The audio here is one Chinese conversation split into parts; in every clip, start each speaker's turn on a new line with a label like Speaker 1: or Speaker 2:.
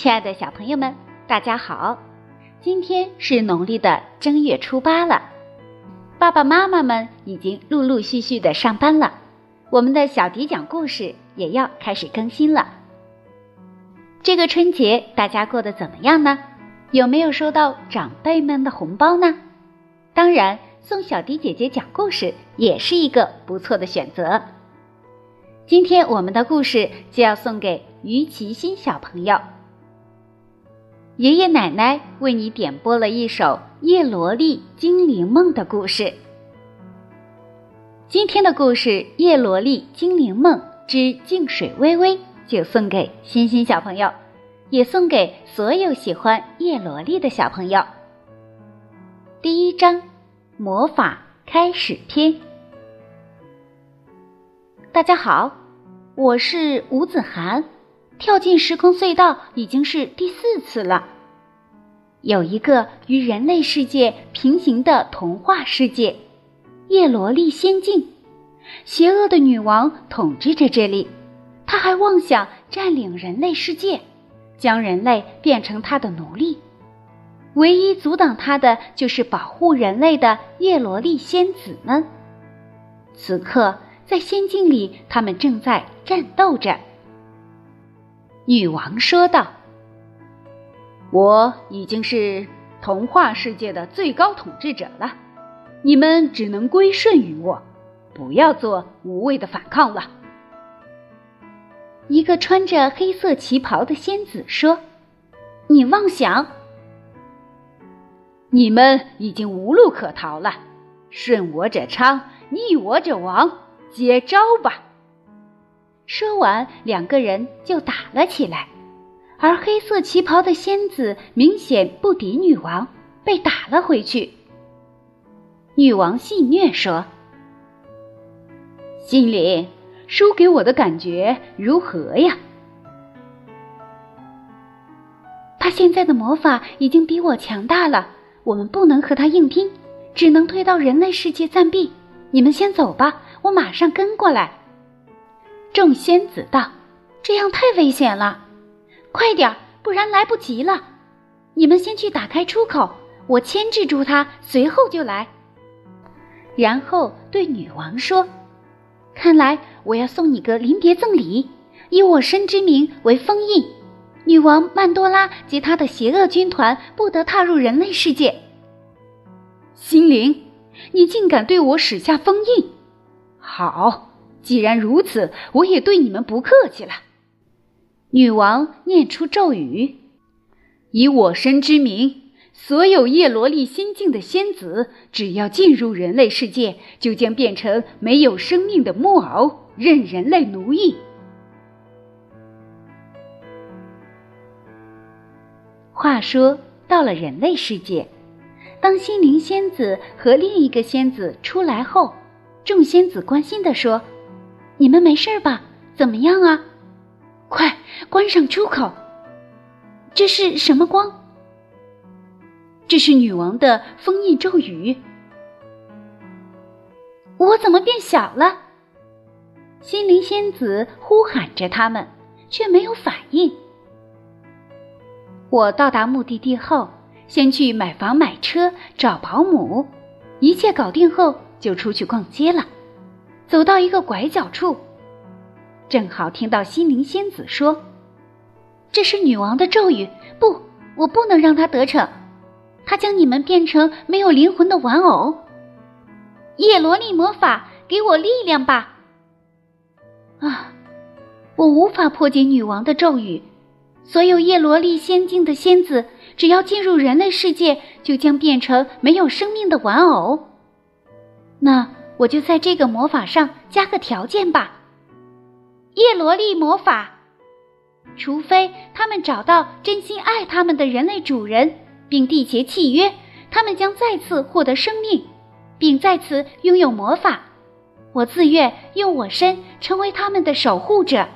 Speaker 1: 亲爱的小朋友们，大家好！今天是农历的正月初八了，爸爸妈妈们已经陆陆续续的上班了，我们的小迪讲故事也要开始更新了。这个春节大家过得怎么样呢？有没有收到长辈们的红包呢？当然，送小迪姐姐讲故事也是一个不错的选择。今天我们的故事就要送给于其欣小朋友。爷爷奶奶为你点播了一首《叶罗丽精灵梦》的故事。今天的故事《叶罗丽精灵梦之静水微微》就送给欣欣小朋友，也送给所有喜欢叶罗丽的小朋友。第一章，魔法开始篇。大家好，我是吴子涵。跳进时空隧道已经是第四次了。有一个与人类世界平行的童话世界——叶罗丽仙境，邪恶的女王统治着这里。她还妄想占领人类世界，将人类变成她的奴隶。唯一阻挡她的就是保护人类的叶罗丽仙子们。此刻，在仙境里，他们正在战斗着。女王说道：“我已经是童话世界的最高统治者了，你们只能归顺于我，不要做无谓的反抗了。”一个穿着黑色旗袍的仙子说：“你妄想！你们已经无路可逃了，顺我者昌，逆我者亡，接招吧！”说完，两个人就打了起来，而黑色旗袍的仙子明显不敌女王，被打了回去。女王戏谑说：“心灵，输给我的感觉如何呀？”他现在的魔法已经比我强大了，我们不能和他硬拼，只能推到人类世界暂避。你们先走吧，我马上跟过来。众仙子道：“这样太危险了，快点，不然来不及了。你们先去打开出口，我牵制住他，随后就来。”然后对女王说：“看来我要送你个临别赠礼，以我身之名为封印，女王曼多拉及她的邪恶军团不得踏入人类世界。”心灵，你竟敢对我使下封印？好。既然如此，我也对你们不客气了。女王念出咒语：“以我身之名，所有叶罗丽仙境的仙子，只要进入人类世界，就将变成没有生命的木偶，任人类奴役。”话说到了人类世界，当心灵仙子和另一个仙子出来后，众仙子关心地说。你们没事吧？怎么样啊？快关上出口！这是什么光？这是女王的封印咒语。我怎么变小了？心灵仙子呼喊着他们，却没有反应。我到达目的地后，先去买房买车找保姆，一切搞定后就出去逛街了。走到一个拐角处，正好听到心灵仙子说：“这是女王的咒语，不，我不能让她得逞。她将你们变成没有灵魂的玩偶。叶罗丽魔法，给我力量吧！啊，我无法破解女王的咒语。所有叶罗丽仙境的仙子，只要进入人类世界，就将变成没有生命的玩偶。那……”我就在这个魔法上加个条件吧，叶罗丽魔法，除非他们找到真心爱他们的人类主人，并缔结契约，他们将再次获得生命，并再次拥有魔法。我自愿用我身成为他们的守护者。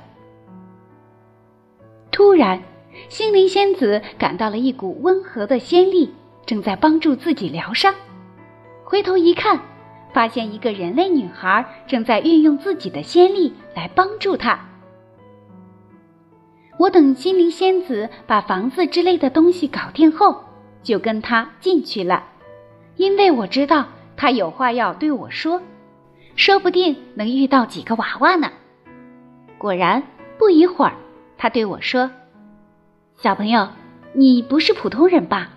Speaker 1: 突然，心灵仙子感到了一股温和的仙力，正在帮助自己疗伤。回头一看。发现一个人类女孩正在运用自己的仙力来帮助他。我等心灵仙子把房子之类的东西搞定后，就跟他进去了，因为我知道他有话要对我说，说不定能遇到几个娃娃呢。果然，不一会儿，他对我说：“小朋友，你不是普通人吧？”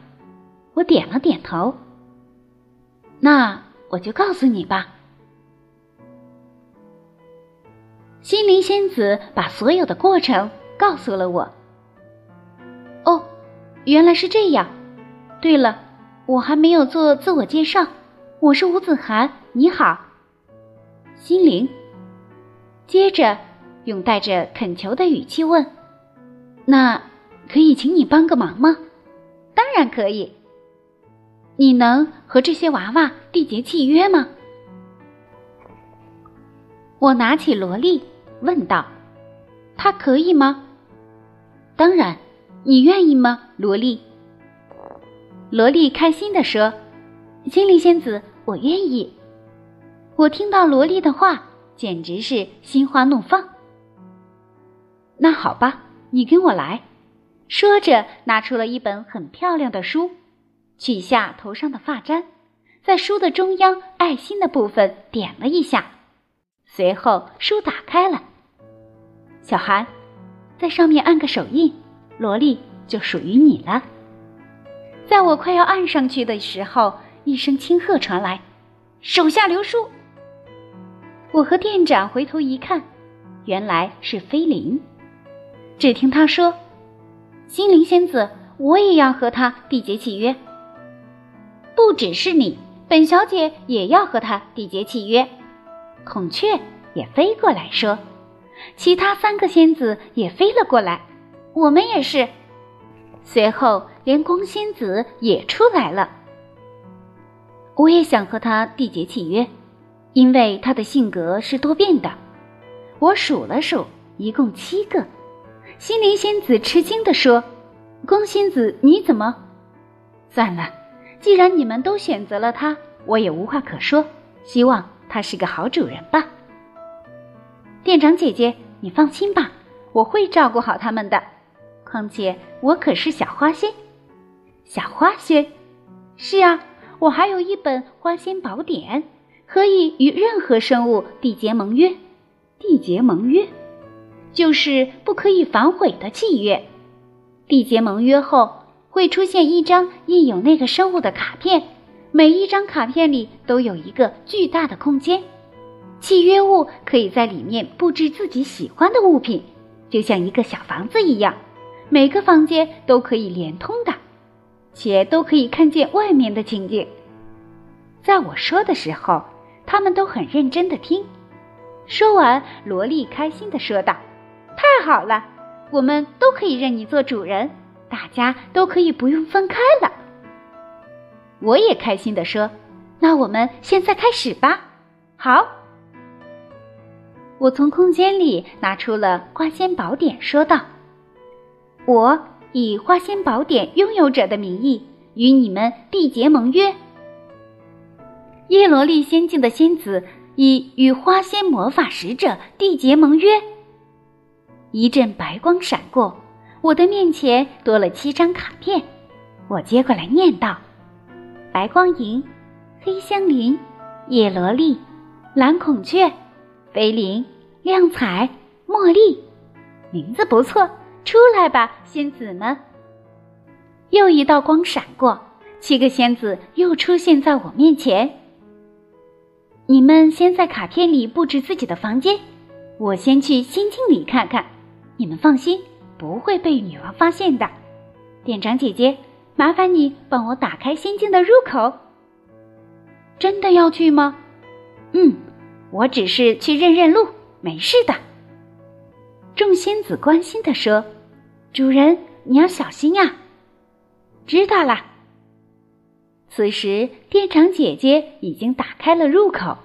Speaker 1: 我点了点头。那我就告诉你吧。心灵仙子把所有的过程告诉了我。哦，原来是这样。对了，我还没有做自我介绍，我是吴子涵，你好。心灵。接着用带着恳求的语气问：“那可以请你帮个忙吗？”“当然可以。”你能和这些娃娃缔结契约吗？我拿起萝莉问道：“他可以吗？”“当然，你愿意吗，萝莉？”萝莉开心地说：“精灵仙子，我愿意。”我听到萝莉的话，简直是心花怒放。那好吧，你跟我来。说着，拿出了一本很漂亮的书。取下头上的发簪，在书的中央爱心的部分点了一下，随后书打开了。小韩，在上面按个手印，萝莉就属于你了。在我快要按上去的时候，一声轻喝传来：“手下留书。”我和店长回头一看，原来是菲林。只听他说：“心灵仙子，我也要和他缔结契约。”不只是你，本小姐也要和他缔结契约。孔雀也飞过来说，其他三个仙子也飞了过来，我们也是。随后，连光仙子也出来了。我也想和他缔结契约，因为他的性格是多变的。我数了数，一共七个。心灵仙子吃惊地说：“光仙子，你怎么？算了。”既然你们都选择了他，我也无话可说。希望他是个好主人吧。店长姐姐，你放心吧，我会照顾好他们的。况且我可是小花仙。小花仙？是啊，我还有一本花仙宝典，可以与任何生物缔结盟约。缔结盟约，就是不可以反悔的契约。缔结盟约后。会出现一张印有那个生物的卡片，每一张卡片里都有一个巨大的空间，契约物可以在里面布置自己喜欢的物品，就像一个小房子一样，每个房间都可以连通的，且都可以看见外面的情景。在我说的时候，他们都很认真的听。说完，萝莉开心的说道：“太好了，我们都可以认你做主人。”大家都可以不用分开了。我也开心的说：“那我们现在开始吧。”好。我从空间里拿出了花仙宝典，说道：“我以花仙宝典拥有者的名义与你们缔结盟约。”叶罗丽仙境的仙子以与花仙魔法使者缔结盟约。一阵白光闪过。我的面前多了七张卡片，我接过来念道：“白光萤、黑香菱、野萝莉、蓝孔雀、飞灵、亮彩、茉莉，名字不错，出来吧，仙子们！”又一道光闪过，七个仙子又出现在我面前。你们先在卡片里布置自己的房间，我先去仙境里看看。你们放心。不会被女王发现的，店长姐姐，麻烦你帮我打开仙境的入口。真的要去吗？嗯，我只是去认认路，没事的。众仙子关心的说：“主人，你要小心呀。”知道了。此时，店长姐姐已经打开了入口，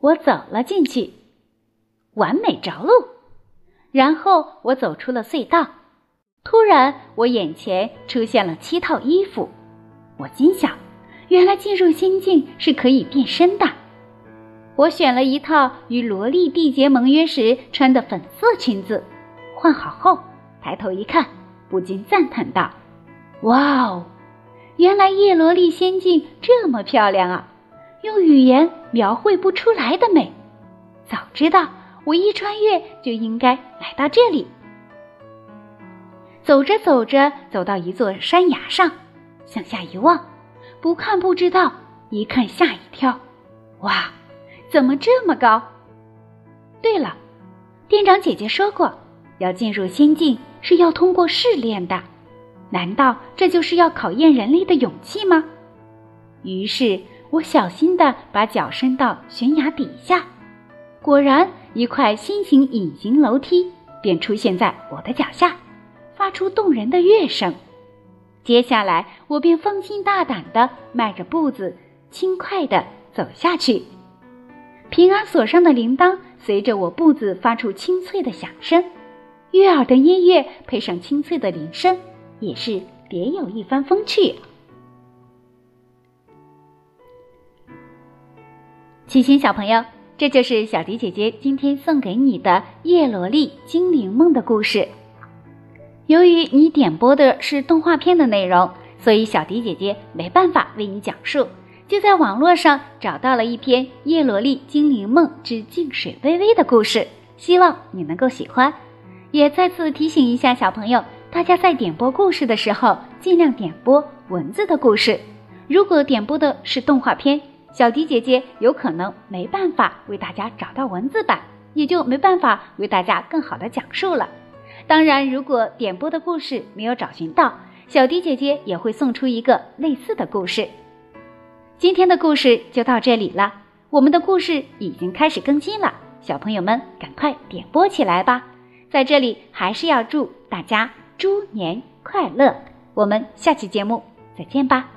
Speaker 1: 我走了进去，完美着陆。然后我走出了隧道，突然我眼前出现了七套衣服，我心想，原来进入仙境是可以变身的。我选了一套与萝莉缔结盟约时穿的粉色裙子，换好后抬头一看，不禁赞叹道：“哇哦，原来叶罗丽仙境这么漂亮啊！用语言描绘不出来的美。早知道我一穿越就应该来到这里。”走着走着，走到一座山崖上，向下一望，不看不知道，一看吓一跳，哇，怎么这么高？对了，店长姐姐说过，要进入仙境是要通过试炼的，难道这就是要考验人类的勇气吗？于是我小心地把脚伸到悬崖底下，果然一块心形隐形楼梯便出现在我的脚下。发出动人的乐声，接下来我便放心大胆地迈着步子，轻快地走下去。平安锁上的铃铛随着我步子发出清脆的响声，悦耳的音乐配上清脆的铃声，也是别有一番风趣。七星小朋友，这就是小迪姐姐今天送给你的《叶罗丽精灵梦》的故事。由于你点播的是动画片的内容，所以小迪姐姐没办法为你讲述，就在网络上找到了一篇《叶罗丽精灵梦之静水微微》的故事，希望你能够喜欢。也再次提醒一下小朋友，大家在点播故事的时候，尽量点播文字的故事。如果点播的是动画片，小迪姐姐有可能没办法为大家找到文字版，也就没办法为大家更好的讲述了。当然，如果点播的故事没有找寻到，小迪姐姐也会送出一个类似的故事。今天的故事就到这里了，我们的故事已经开始更新了，小朋友们赶快点播起来吧！在这里还是要祝大家猪年快乐，我们下期节目再见吧。